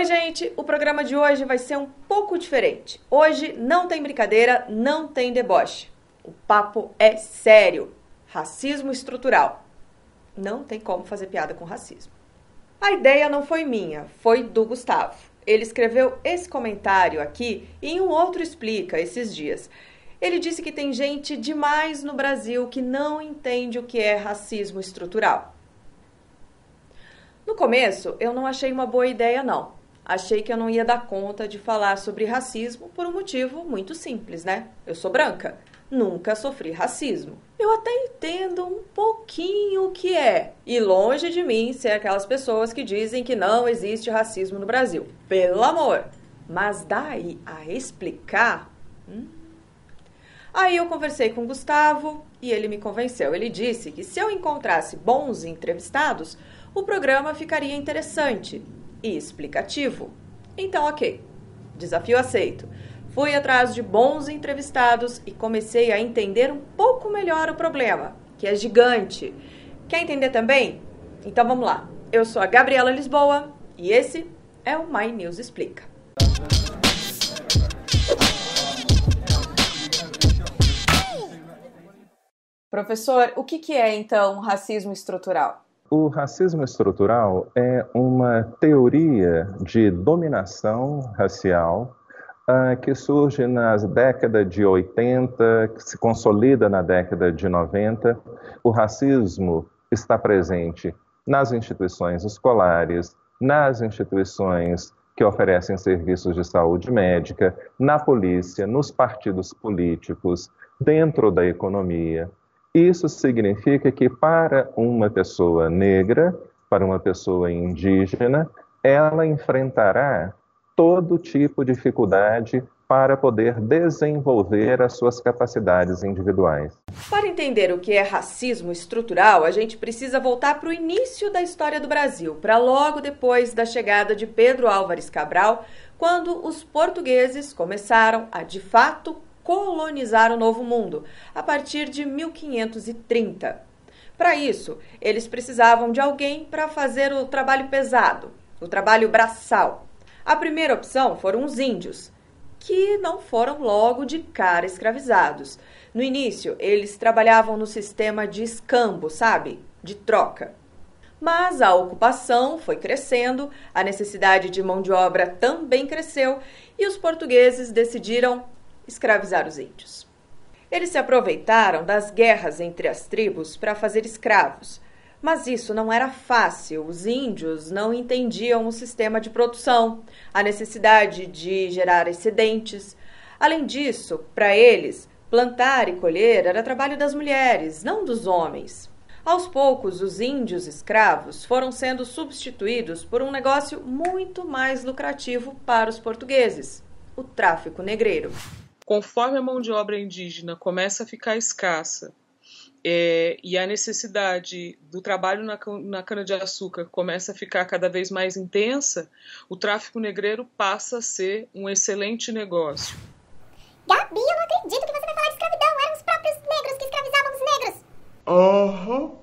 Oi, gente! O programa de hoje vai ser um pouco diferente. Hoje não tem brincadeira, não tem deboche. O papo é sério. Racismo estrutural. Não tem como fazer piada com racismo. A ideia não foi minha, foi do Gustavo. Ele escreveu esse comentário aqui e em um outro explica esses dias. Ele disse que tem gente demais no Brasil que não entende o que é racismo estrutural. No começo, eu não achei uma boa ideia, não. Achei que eu não ia dar conta de falar sobre racismo por um motivo muito simples, né? Eu sou branca, nunca sofri racismo. Eu até entendo um pouquinho o que é, e longe de mim ser aquelas pessoas que dizem que não existe racismo no Brasil. Pelo amor! Mas daí a explicar. Hum? Aí eu conversei com o Gustavo e ele me convenceu. Ele disse que se eu encontrasse bons entrevistados, o programa ficaria interessante e explicativo. Então, ok. Desafio aceito. Fui atrás de bons entrevistados e comecei a entender um pouco melhor o problema, que é gigante. Quer entender também? Então vamos lá. Eu sou a Gabriela Lisboa e esse é o My News Explica. Professor, o que, é então racismo estrutural? O racismo estrutural é uma teoria de dominação racial uh, que surge nas décadas de 80, que se consolida na década de 90. O racismo está presente nas instituições escolares, nas instituições que oferecem serviços de saúde médica, na polícia, nos partidos políticos, dentro da economia. Isso significa que para uma pessoa negra, para uma pessoa indígena, ela enfrentará todo tipo de dificuldade para poder desenvolver as suas capacidades individuais. Para entender o que é racismo estrutural, a gente precisa voltar para o início da história do Brasil, para logo depois da chegada de Pedro Álvares Cabral, quando os portugueses começaram a de fato colonizar o Novo Mundo a partir de 1530. Para isso, eles precisavam de alguém para fazer o trabalho pesado, o trabalho braçal. A primeira opção foram os índios, que não foram logo de cara escravizados. No início, eles trabalhavam no sistema de escambo, sabe? De troca. Mas a ocupação foi crescendo, a necessidade de mão de obra também cresceu e os portugueses decidiram escravizar os índios. Eles se aproveitaram das guerras entre as tribos para fazer escravos. Mas isso não era fácil. Os índios não entendiam o sistema de produção, a necessidade de gerar excedentes. Além disso, para eles, plantar e colher era trabalho das mulheres, não dos homens. Aos poucos, os índios escravos foram sendo substituídos por um negócio muito mais lucrativo para os portugueses: o tráfico negreiro conforme a mão de obra indígena começa a ficar escassa é, e a necessidade do trabalho na, na cana-de-açúcar começa a ficar cada vez mais intensa, o tráfico negreiro passa a ser um excelente negócio. Gabi, eu não acredito que você vai falar de escravidão. Eram os próprios negros que escravizavam os negros. Aham. Uhum.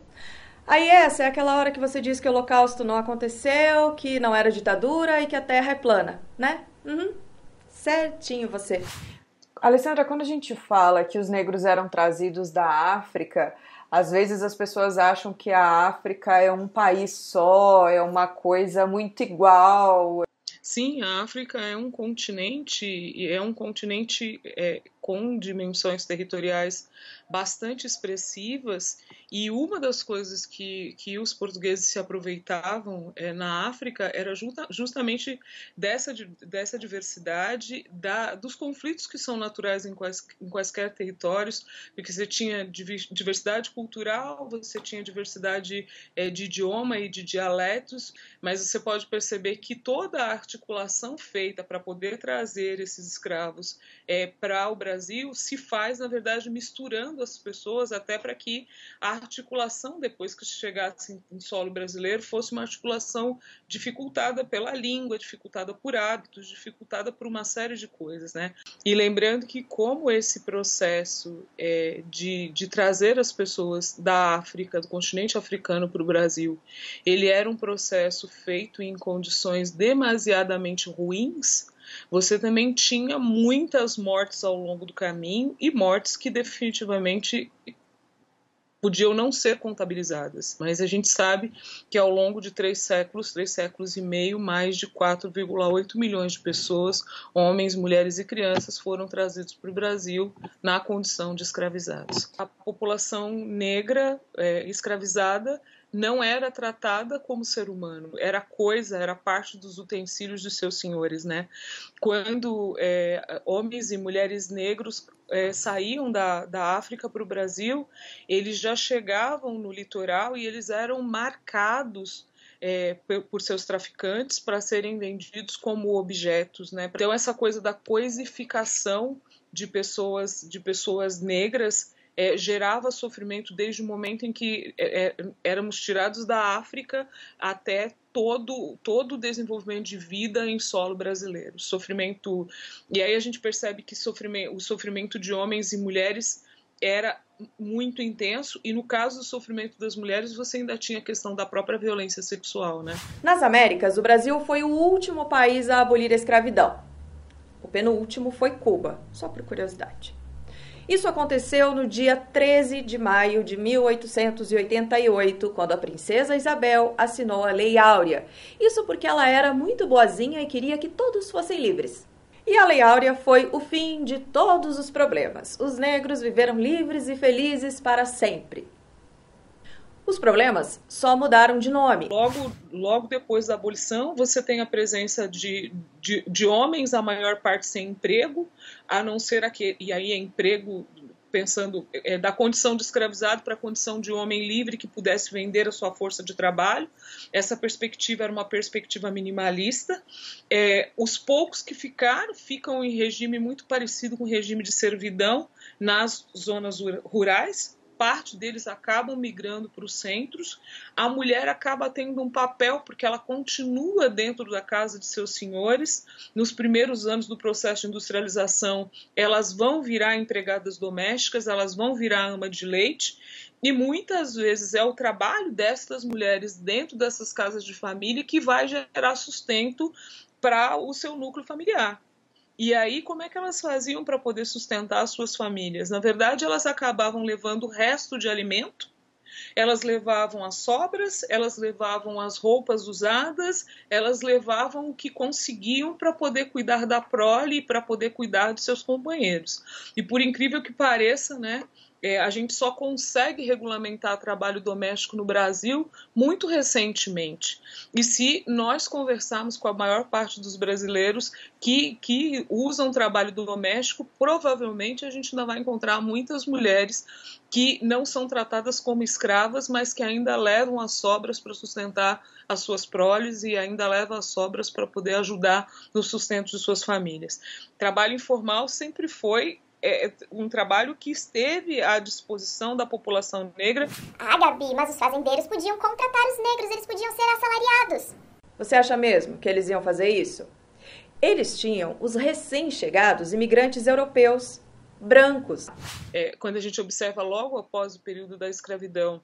Aí essa é aquela hora que você diz que o holocausto não aconteceu, que não era ditadura e que a terra é plana, né? Uhum. Certinho você. Alessandra, quando a gente fala que os negros eram trazidos da África, às vezes as pessoas acham que a África é um país só, é uma coisa muito igual. Sim, a África é um continente e é um continente é, com dimensões territoriais bastante expressivas, e uma das coisas que, que os portugueses se aproveitavam é, na África era justa, justamente dessa, dessa diversidade, da, dos conflitos que são naturais em, quais, em quaisquer territórios, porque você tinha diversidade cultural, você tinha diversidade é, de idioma e de dialetos, mas você pode perceber que toda a articulação feita para poder trazer esses escravos é, para o Brasil Brasil se faz, na verdade, misturando as pessoas até para que a articulação, depois que chegasse em solo brasileiro, fosse uma articulação dificultada pela língua, dificultada por hábitos, dificultada por uma série de coisas. Né? E lembrando que, como esse processo é, de, de trazer as pessoas da África, do continente africano para o Brasil, ele era um processo feito em condições demasiadamente ruins, você também tinha muitas mortes ao longo do caminho e mortes que definitivamente podiam não ser contabilizadas, mas a gente sabe que ao longo de três séculos, três séculos e meio, mais de 4,8 milhões de pessoas, homens, mulheres e crianças, foram trazidos para o Brasil na condição de escravizados. A população negra é, escravizada não era tratada como ser humano, era coisa, era parte dos utensílios dos seus senhores, né? Quando é, homens e mulheres negros é, saíam da, da África para o Brasil, eles já chegavam no litoral e eles eram marcados é, por seus traficantes para serem vendidos como objetos, né? Então essa coisa da coisificação de pessoas de pessoas negras é, gerava sofrimento desde o momento em que é, é, éramos tirados da África até todo, todo o desenvolvimento de vida em solo brasileiro. Sofrimento. E aí a gente percebe que sofrimento, o sofrimento de homens e mulheres era muito intenso e no caso do sofrimento das mulheres você ainda tinha a questão da própria violência sexual, né? Nas Américas, o Brasil foi o último país a abolir a escravidão. O penúltimo foi Cuba, só por curiosidade. Isso aconteceu no dia 13 de maio de 1888, quando a princesa Isabel assinou a Lei Áurea. Isso porque ela era muito boazinha e queria que todos fossem livres. E a Lei Áurea foi o fim de todos os problemas. Os negros viveram livres e felizes para sempre. Os problemas só mudaram de nome. Logo, logo depois da abolição, você tem a presença de, de, de homens, a maior parte sem emprego, a não ser aquele. E aí é emprego pensando é, da condição de escravizado para a condição de homem livre que pudesse vender a sua força de trabalho. Essa perspectiva era uma perspectiva minimalista. É, os poucos que ficaram ficam em regime muito parecido com o regime de servidão nas zonas rurais, parte deles acabam migrando para os centros. A mulher acaba tendo um papel porque ela continua dentro da casa de seus senhores. Nos primeiros anos do processo de industrialização, elas vão virar empregadas domésticas, elas vão virar ama de leite. E muitas vezes é o trabalho destas mulheres dentro dessas casas de família que vai gerar sustento para o seu núcleo familiar. E aí, como é que elas faziam para poder sustentar as suas famílias? Na verdade, elas acabavam levando o resto de alimento, elas levavam as sobras, elas levavam as roupas usadas, elas levavam o que conseguiam para poder cuidar da prole e para poder cuidar de seus companheiros. E por incrível que pareça, né, é, a gente só consegue regulamentar trabalho doméstico no Brasil muito recentemente. E se nós conversarmos com a maior parte dos brasileiros que, que usam trabalho doméstico, provavelmente a gente ainda vai encontrar muitas mulheres que não são tratadas como escravas, mas que ainda levam as sobras para sustentar as suas proles e ainda levam as sobras para poder ajudar no sustento de suas famílias. Trabalho informal sempre foi é, um trabalho que esteve à disposição da população negra. Ah, Gabi, mas os fazendeiros podiam contratar os negros, eles podiam ser assalariados. Você acha mesmo que eles iam fazer isso? Eles tinham os recém-chegados imigrantes europeus, brancos. É, quando a gente observa logo após o período da escravidão,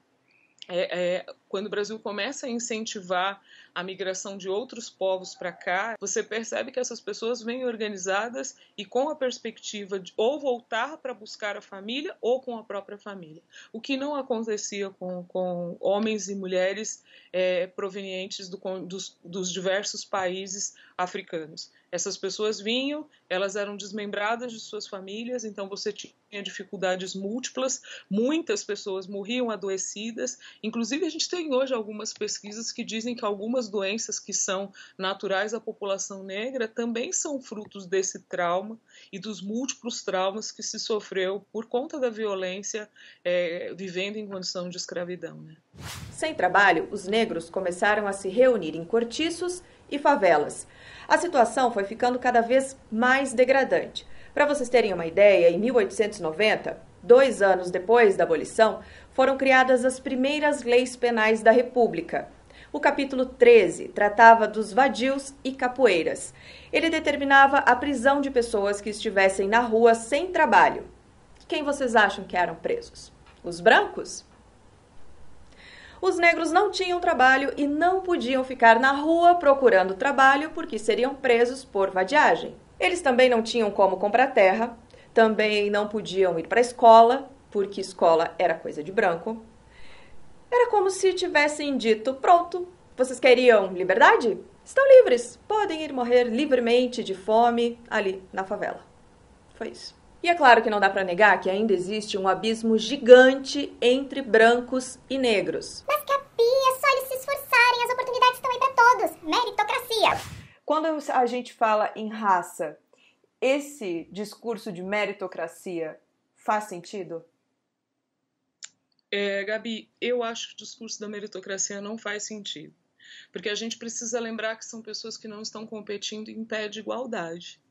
é, é, quando o Brasil começa a incentivar a migração de outros povos para cá, você percebe que essas pessoas vêm organizadas e com a perspectiva de ou voltar para buscar a família ou com a própria família. O que não acontecia com, com homens e mulheres é, provenientes do, dos, dos diversos países africanos. Essas pessoas vinham, elas eram desmembradas de suas famílias, então você tinha dificuldades múltiplas, muitas pessoas morriam adoecidas. Inclusive, a gente tem hoje algumas pesquisas que dizem que algumas doenças que são naturais à população negra também são frutos desse trauma e dos múltiplos traumas que se sofreu por conta da violência é, vivendo em condição de escravidão. Né? Sem trabalho, os negros começaram a se reunir em cortiços e favelas. A situação foi ficando cada vez mais degradante. Para vocês terem uma ideia, em 1890, dois anos depois da abolição, foram criadas as primeiras leis penais da República. O capítulo 13 tratava dos vadios e capoeiras. Ele determinava a prisão de pessoas que estivessem na rua sem trabalho. Quem vocês acham que eram presos? Os brancos? Os negros não tinham trabalho e não podiam ficar na rua procurando trabalho porque seriam presos por vadiagem. Eles também não tinham como comprar terra, também não podiam ir para a escola, porque escola era coisa de branco. Era como se tivessem dito: pronto, vocês queriam liberdade? Estão livres, podem ir morrer livremente de fome ali na favela. Foi isso. E é claro que não dá para negar que ainda existe um abismo gigante entre brancos e negros. Mas Capi, é só eles se esforçarem, as oportunidades estão aí para todos. Meritocracia. Quando a gente fala em raça, esse discurso de meritocracia faz sentido? É, Gabi, eu acho que o discurso da meritocracia não faz sentido. Porque a gente precisa lembrar que são pessoas que não estão competindo em pé de igualdade.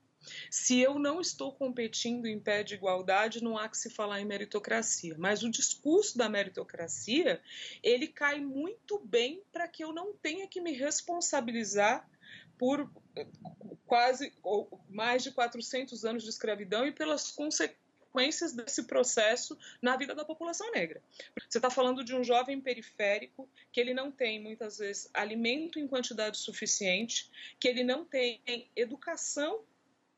Se eu não estou competindo em pé de igualdade, não há que se falar em meritocracia. Mas o discurso da meritocracia, ele cai muito bem para que eu não tenha que me responsabilizar por eh, quase ou mais de 400 anos de escravidão e pelas consequências desse processo na vida da população negra. Você está falando de um jovem periférico que ele não tem muitas vezes alimento em quantidade suficiente, que ele não tem educação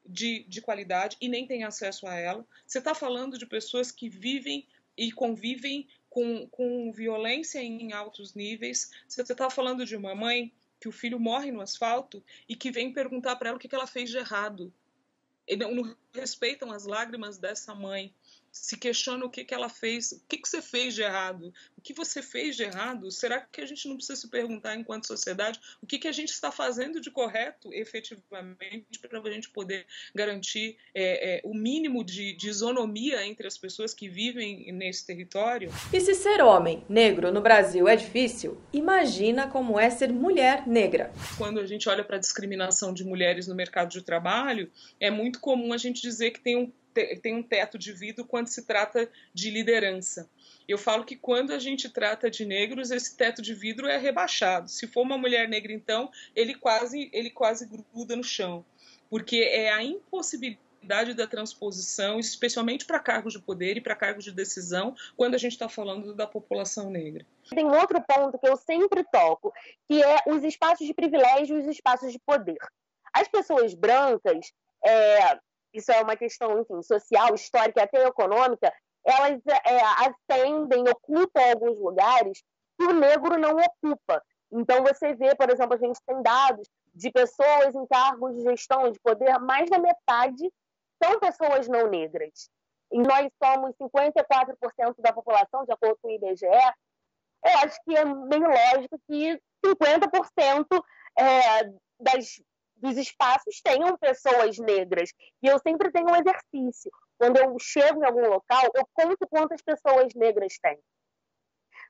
de, de qualidade e nem tem acesso a ela. Você está falando de pessoas que vivem e convivem com, com violência em altos níveis. Você está falando de uma mãe que o filho morre no asfalto e que vem perguntar para ela o que, que ela fez de errado. E não, não respeitam as lágrimas dessa mãe se questiona o que, que ela fez, o que, que você fez de errado, o que você fez de errado. Será que a gente não precisa se perguntar, enquanto sociedade, o que, que a gente está fazendo de correto, efetivamente, para a gente poder garantir é, é, o mínimo de, de isonomia entre as pessoas que vivem nesse território? E se ser homem negro no Brasil é difícil, imagina como é ser mulher negra. Quando a gente olha para a discriminação de mulheres no mercado de trabalho, é muito comum a gente dizer que tem um tem um teto de vidro quando se trata de liderança. Eu falo que quando a gente trata de negros, esse teto de vidro é rebaixado. Se for uma mulher negra, então, ele quase, ele quase gruda no chão. Porque é a impossibilidade da transposição, especialmente para cargos de poder e para cargos de decisão, quando a gente está falando da população negra. Tem outro ponto que eu sempre toco, que é os espaços de privilégio e os espaços de poder. As pessoas brancas, é, isso é uma questão, enfim, social, histórica e até econômica, elas é, ascendem, ocupam alguns lugares que o negro não ocupa. Então, você vê, por exemplo, a gente tem dados de pessoas em cargos de gestão de poder, mais da metade são pessoas não negras. E nós somos 54% da população, de acordo com o IBGE. Eu acho que é meio lógico que 50% é, das dos espaços tenham pessoas negras. E eu sempre tenho um exercício. Quando eu chego em algum local, eu conto quantas pessoas negras tem.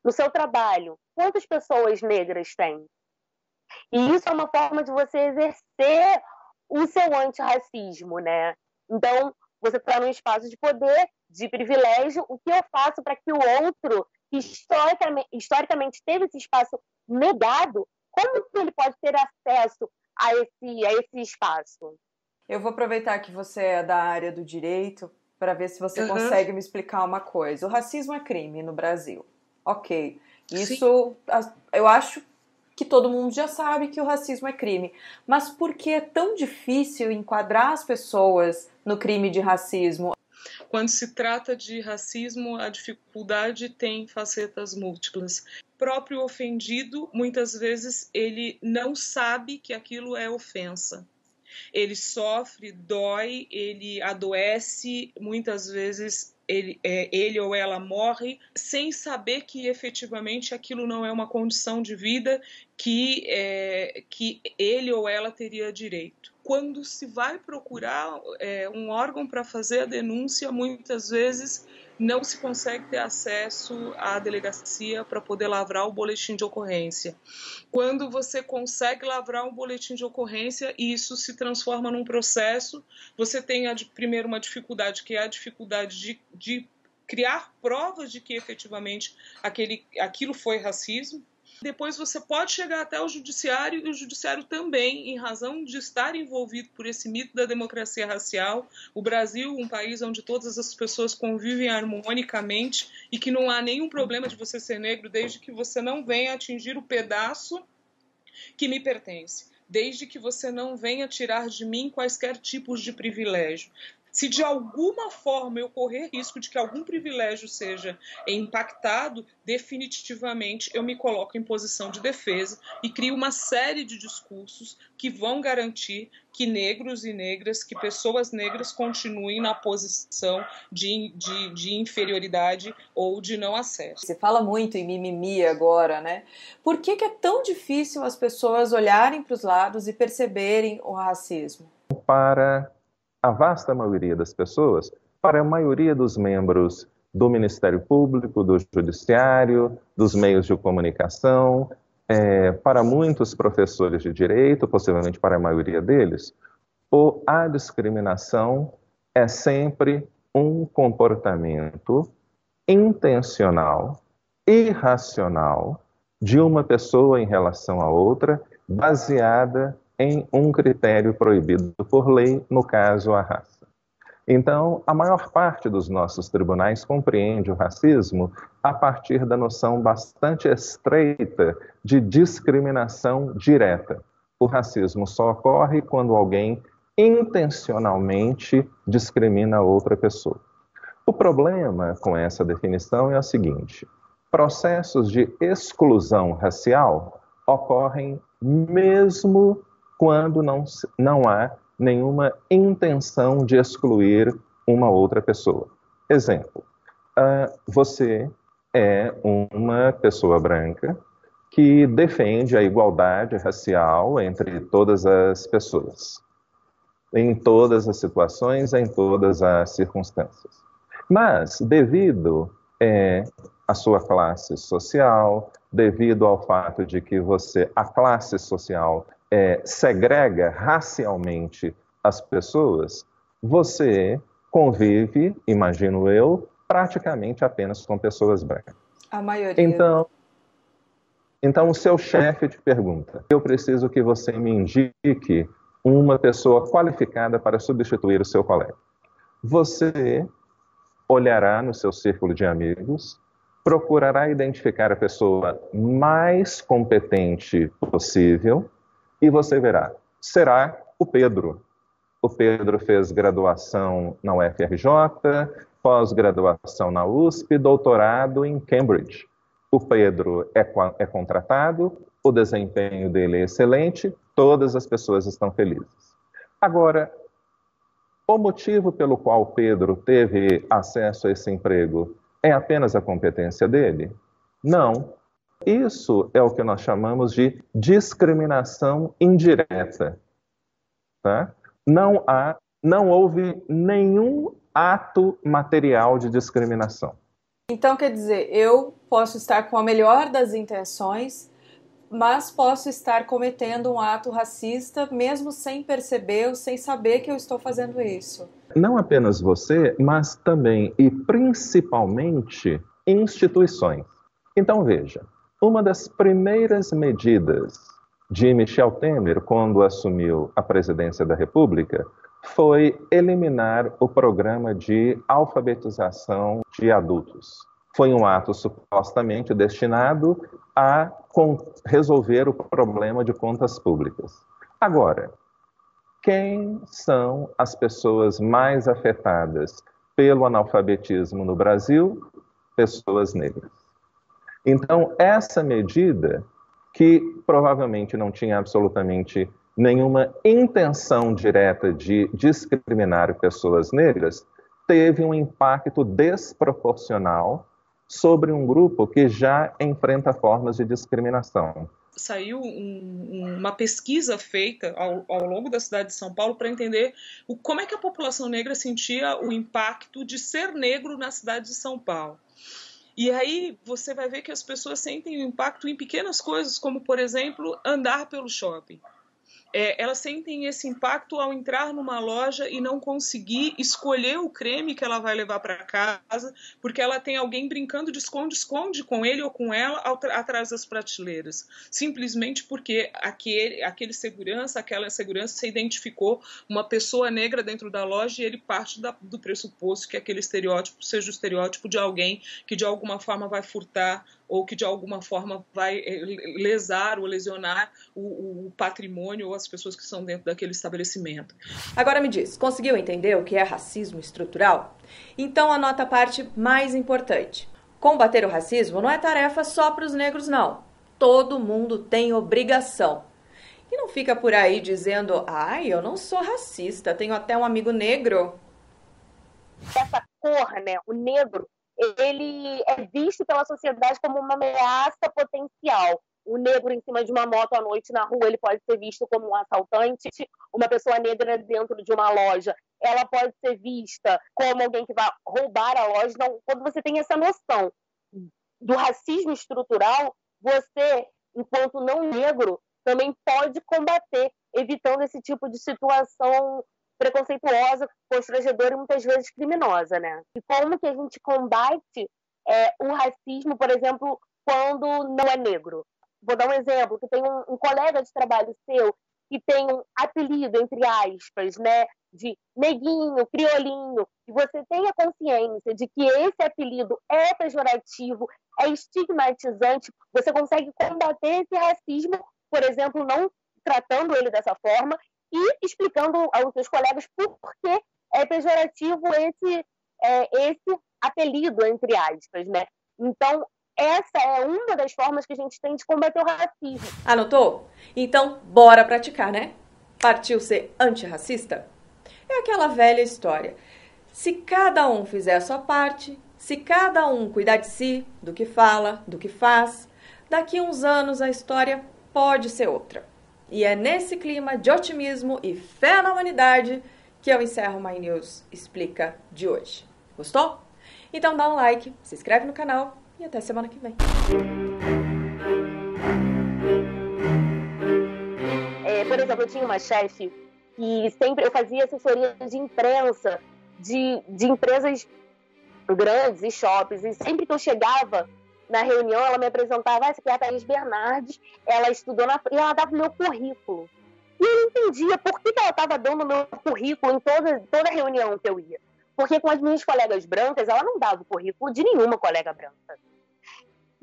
No seu trabalho, quantas pessoas negras tem? E isso é uma forma de você exercer o seu antirracismo, né? Então, você está num espaço de poder, de privilégio. O que eu faço para que o outro, que historicamente, historicamente teve esse espaço negado, como ele pode ter acesso a esse, a esse espaço. Eu vou aproveitar que você é da área do direito para ver se você uhum. consegue me explicar uma coisa. O racismo é crime no Brasil. Ok. Isso Sim. eu acho que todo mundo já sabe que o racismo é crime. Mas por que é tão difícil enquadrar as pessoas no crime de racismo? Quando se trata de racismo, a dificuldade tem facetas múltiplas próprio ofendido, muitas vezes, ele não sabe que aquilo é ofensa. Ele sofre, dói, ele adoece, muitas vezes ele, é, ele ou ela morre sem saber que efetivamente aquilo não é uma condição de vida que, é, que ele ou ela teria direito. Quando se vai procurar é, um órgão para fazer a denúncia, muitas vezes não se consegue ter acesso à delegacia para poder lavrar o boletim de ocorrência. Quando você consegue lavrar um boletim de ocorrência e isso se transforma num processo, você tem a, primeiro uma dificuldade, que é a dificuldade de, de criar provas de que efetivamente aquele, aquilo foi racismo, depois você pode chegar até o judiciário e o judiciário também, em razão de estar envolvido por esse mito da democracia racial. O Brasil, um país onde todas as pessoas convivem harmonicamente e que não há nenhum problema de você ser negro desde que você não venha atingir o pedaço que me pertence desde que você não venha tirar de mim quaisquer tipos de privilégio. Se de alguma forma eu correr risco de que algum privilégio seja impactado, definitivamente eu me coloco em posição de defesa e crio uma série de discursos que vão garantir que negros e negras, que pessoas negras continuem na posição de, de, de inferioridade ou de não acesso. Você fala muito em mimimi agora, né? Por que, que é tão difícil as pessoas olharem para os lados e perceberem o racismo? Para a vasta maioria das pessoas, para a maioria dos membros do Ministério Público, do Judiciário, dos meios de comunicação, é, para muitos professores de direito, possivelmente para a maioria deles, ou a discriminação é sempre um comportamento intencional, irracional, de uma pessoa em relação a outra, baseada em um critério proibido por lei, no caso, a raça. Então, a maior parte dos nossos tribunais compreende o racismo a partir da noção bastante estreita de discriminação direta. O racismo só ocorre quando alguém intencionalmente discrimina outra pessoa. O problema com essa definição é o seguinte: processos de exclusão racial ocorrem mesmo quando não, não há nenhuma intenção de excluir uma outra pessoa. Exemplo, uh, você é uma pessoa branca que defende a igualdade racial entre todas as pessoas, em todas as situações, em todas as circunstâncias. Mas, devido é, à sua classe social, devido ao fato de que você, a classe social é, segrega racialmente as pessoas, você convive, imagino eu, praticamente apenas com pessoas brancas. A maioria. Então, então o seu chefe te pergunta: eu preciso que você me indique uma pessoa qualificada para substituir o seu colega. Você olhará no seu círculo de amigos, procurará identificar a pessoa mais competente possível e você verá, será o Pedro. O Pedro fez graduação na UFRJ, pós-graduação na USP, doutorado em Cambridge. O Pedro é, é contratado, o desempenho dele é excelente, todas as pessoas estão felizes. Agora, o motivo pelo qual Pedro teve acesso a esse emprego é apenas a competência dele? Não. Isso é o que nós chamamos de discriminação indireta. Tá? Não há, não houve nenhum ato material de discriminação. Então, quer dizer, eu posso estar com a melhor das intenções, mas posso estar cometendo um ato racista mesmo sem perceber ou sem saber que eu estou fazendo isso. Não apenas você, mas também e principalmente instituições. Então, veja, uma das primeiras medidas de Michel Temer, quando assumiu a presidência da República, foi eliminar o programa de alfabetização de adultos. Foi um ato supostamente destinado a resolver o problema de contas públicas. Agora, quem são as pessoas mais afetadas pelo analfabetismo no Brasil? Pessoas negras. Então, essa medida, que provavelmente não tinha absolutamente nenhuma intenção direta de discriminar pessoas negras, teve um impacto desproporcional sobre um grupo que já enfrenta formas de discriminação. saiu um, uma pesquisa feita ao, ao, longo da cidade de São Paulo para entender o, como é que a população negra sentia o impacto de ser negro na cidade de São Paulo. E aí você vai ver que as pessoas sentem o impacto em pequenas coisas, como por exemplo andar pelo shopping é, elas sentem esse impacto ao entrar numa loja e não conseguir escolher o creme que ela vai levar para casa, porque ela tem alguém brincando de esconde-esconde com ele ou com ela atrás das prateleiras. Simplesmente porque aquele, aquele segurança, aquela segurança se identificou uma pessoa negra dentro da loja e ele parte da, do pressuposto que aquele estereótipo seja o estereótipo de alguém que de alguma forma vai furtar ou que de alguma forma vai eh, lesar ou lesionar o, o, patrimônio ou as pessoas que estão dentro daquele estabelecimento. Agora me diz, conseguiu entender o que é racismo estrutural? Então anota a parte mais importante. Combater o racismo não é tarefa só para os negros, não. Todo mundo tem obrigação. E não fica por aí dizendo, ai, eu não sou racista, tenho até um amigo negro. Essa cor, né, o negro, ele é visto pela sociedade como uma ameaça potencial. O negro em cima de uma moto à noite na rua, ele pode ser visto como um assaltante. Uma pessoa negra dentro de uma loja, ela pode ser vista como alguém que vai roubar a loja. Então, quando você tem essa noção do racismo estrutural, você, enquanto não negro, também pode combater, evitando esse tipo de situação preconceituosa, constrangedora e muitas vezes criminosa, né? E como que a gente combate é, o racismo, por exemplo, quando não é negro? Vou dar um exemplo, que tem um, um colega de trabalho seu que tem um apelido, entre aspas, né, de neguinho, criolinho, e você tenha consciência de que esse apelido é pejorativo, é estigmatizante, você consegue combater esse racismo, por exemplo, não tratando ele dessa forma e explicando aos seus colegas por que é pejorativo esse, é, esse apelido, entre aspas, né? Então, essa é uma das formas que a gente tem de combater o racismo. Anotou? Então, bora praticar, né? Partiu ser antirracista? É aquela velha história. Se cada um fizer a sua parte, se cada um cuidar de si, do que fala, do que faz, daqui a uns anos a história pode ser outra. E é nesse clima de otimismo e fé na humanidade que eu encerro My News Explica de hoje. Gostou? Então dá um like, se inscreve no canal e até semana que vem. É, por exemplo, eu tinha uma chefe e sempre eu fazia assessoria de imprensa de, de empresas grandes e shoppings. E sempre que eu chegava na reunião, ela me apresentava, ah, essa aqui é a Thaís Bernardes, ela estudou na... e ela dava o meu currículo. E eu entendia por que, que ela estava dando meu currículo em toda, toda reunião que eu ia. Porque com as minhas colegas brancas, ela não dava o currículo de nenhuma colega branca.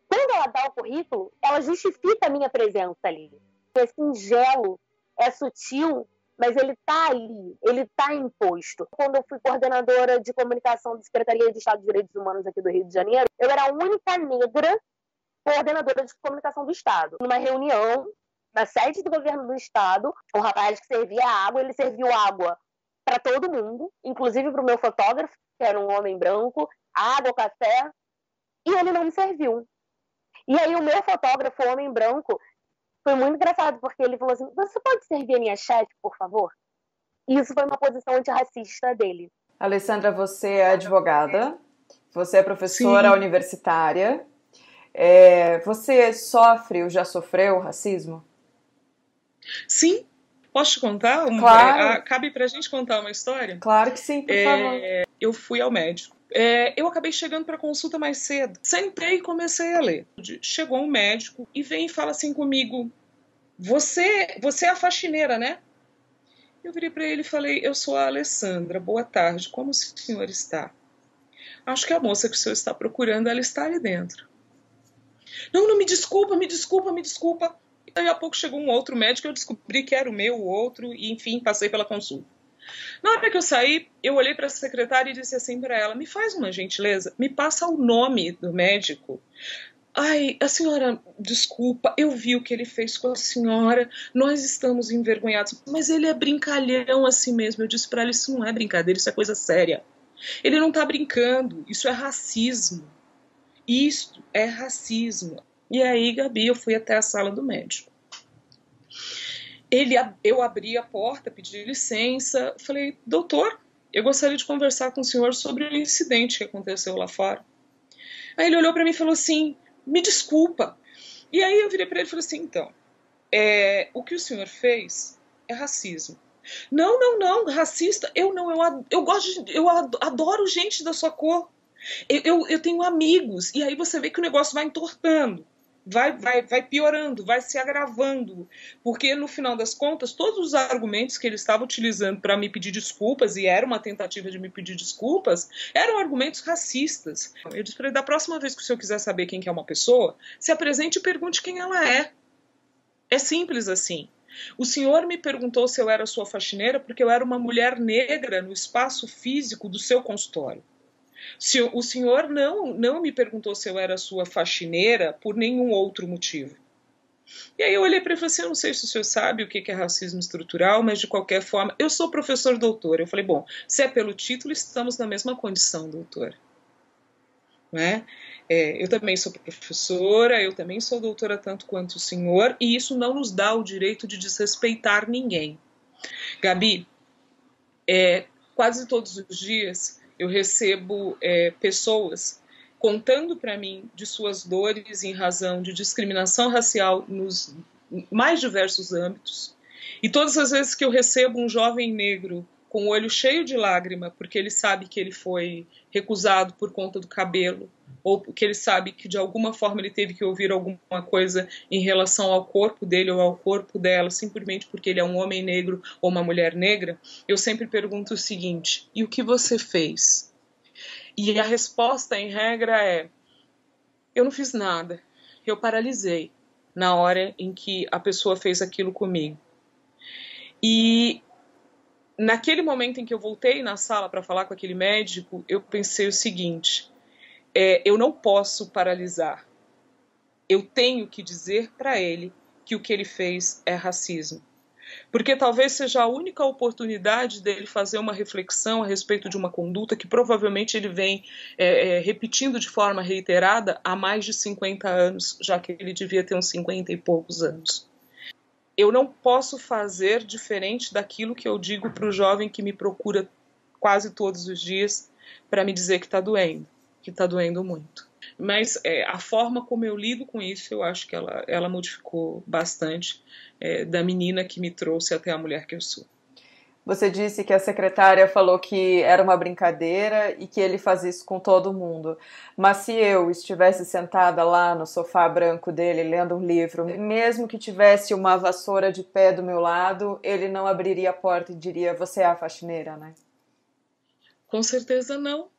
Quando ela dá o currículo, ela justifica a minha presença ali. É singelo, é sutil, mas ele está ali, ele está imposto. Quando eu fui coordenadora de comunicação da Secretaria de Estado de Direitos Humanos aqui do Rio de Janeiro, eu era a única negra coordenadora de comunicação do Estado. Numa reunião na sede do governo do Estado, o rapaz que servia água, ele serviu água para todo mundo, inclusive para o meu fotógrafo, que era um homem branco, água, café, e ele não me serviu. E aí o meu fotógrafo, homem branco, foi muito engraçado, porque ele falou assim: Você pode servir a minha chefe, por favor? E isso foi uma posição antirracista dele. Alessandra, você é advogada, você é professora Sim. universitária. É, você sofre ou já sofreu racismo? Sim. Posso te contar? Uma, claro. É, cabe pra gente contar uma história? Claro que sim, por é, favor. Eu fui ao médico. É, eu acabei chegando para consulta mais cedo. Sentei e comecei a ler. Chegou um médico e vem e fala assim comigo: Você, você é a faxineira, né? Eu virei para ele e falei: Eu sou a Alessandra. Boa tarde. Como o senhor está? Acho que a moça que o senhor está procurando, ela está ali dentro. Não, não, me desculpa, me desculpa, me desculpa. E daí a pouco chegou um outro médico, eu descobri que era o meu, o outro, e enfim, passei pela consulta. Na hora que eu saí, eu olhei para a secretária e disse assim para ela: Me faz uma gentileza, me passa o nome do médico. Ai, a senhora, desculpa, eu vi o que ele fez com a senhora, nós estamos envergonhados, mas ele é brincalhão assim mesmo. Eu disse para ela: Isso não é brincadeira, isso é coisa séria. Ele não está brincando, isso é racismo. Isto é racismo. E aí, Gabi, eu fui até a sala do médico. Ele, eu abri a porta, pedi licença, falei, doutor, eu gostaria de conversar com o senhor sobre o incidente que aconteceu lá fora. Aí ele olhou para mim e falou assim, me desculpa. E aí eu virei para ele e falei assim, então, é, o que o senhor fez é racismo. Não, não, não, racista, eu não, eu, eu gosto, de, eu adoro gente da sua cor. Eu, eu, eu tenho amigos, e aí você vê que o negócio vai entortando vai, vai, vai piorando, vai se agravando, porque no final das contas, todos os argumentos que ele estava utilizando para me pedir desculpas, e era uma tentativa de me pedir desculpas, eram argumentos racistas. Eu disse para ele: da próxima vez que o senhor quiser saber quem que é uma pessoa, se apresente e pergunte quem ela é. É simples assim. O senhor me perguntou se eu era sua faxineira porque eu era uma mulher negra no espaço físico do seu consultório. Se, o senhor não, não me perguntou se eu era sua faxineira por nenhum outro motivo. E aí eu olhei para ele e falei assim, eu não sei se o senhor sabe o que é racismo estrutural, mas de qualquer forma, eu sou professor doutor. Eu falei, bom, se é pelo título, estamos na mesma condição, doutor. Né? É, eu também sou professora, eu também sou doutora tanto quanto o senhor, e isso não nos dá o direito de desrespeitar ninguém. Gabi, é, quase todos os dias eu recebo é, pessoas contando para mim de suas dores em razão de discriminação racial nos mais diversos âmbitos. E todas as vezes que eu recebo um jovem negro com o olho cheio de lágrima, porque ele sabe que ele foi recusado por conta do cabelo, ou porque ele sabe que de alguma forma ele teve que ouvir alguma coisa em relação ao corpo dele ou ao corpo dela, simplesmente porque ele é um homem negro ou uma mulher negra, eu sempre pergunto o seguinte: e o que você fez? E a resposta, em regra, é: eu não fiz nada, eu paralisei na hora em que a pessoa fez aquilo comigo. E naquele momento em que eu voltei na sala para falar com aquele médico, eu pensei o seguinte: é, eu não posso paralisar. Eu tenho que dizer para ele que o que ele fez é racismo. Porque talvez seja a única oportunidade dele fazer uma reflexão a respeito de uma conduta que provavelmente ele vem é, é, repetindo de forma reiterada há mais de 50 anos, já que ele devia ter uns 50 e poucos anos. Eu não posso fazer diferente daquilo que eu digo para o jovem que me procura quase todos os dias para me dizer que está doendo que está doendo muito. Mas é, a forma como eu lido com isso, eu acho que ela, ela modificou bastante é, da menina que me trouxe até a mulher que eu sou. Você disse que a secretária falou que era uma brincadeira e que ele faz isso com todo mundo. Mas se eu estivesse sentada lá no sofá branco dele lendo um livro, mesmo que tivesse uma vassoura de pé do meu lado, ele não abriria a porta e diria: Você é a faxineira, né? Com certeza não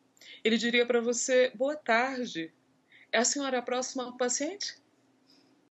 ele diria para você: boa tarde, é a senhora a próxima paciente?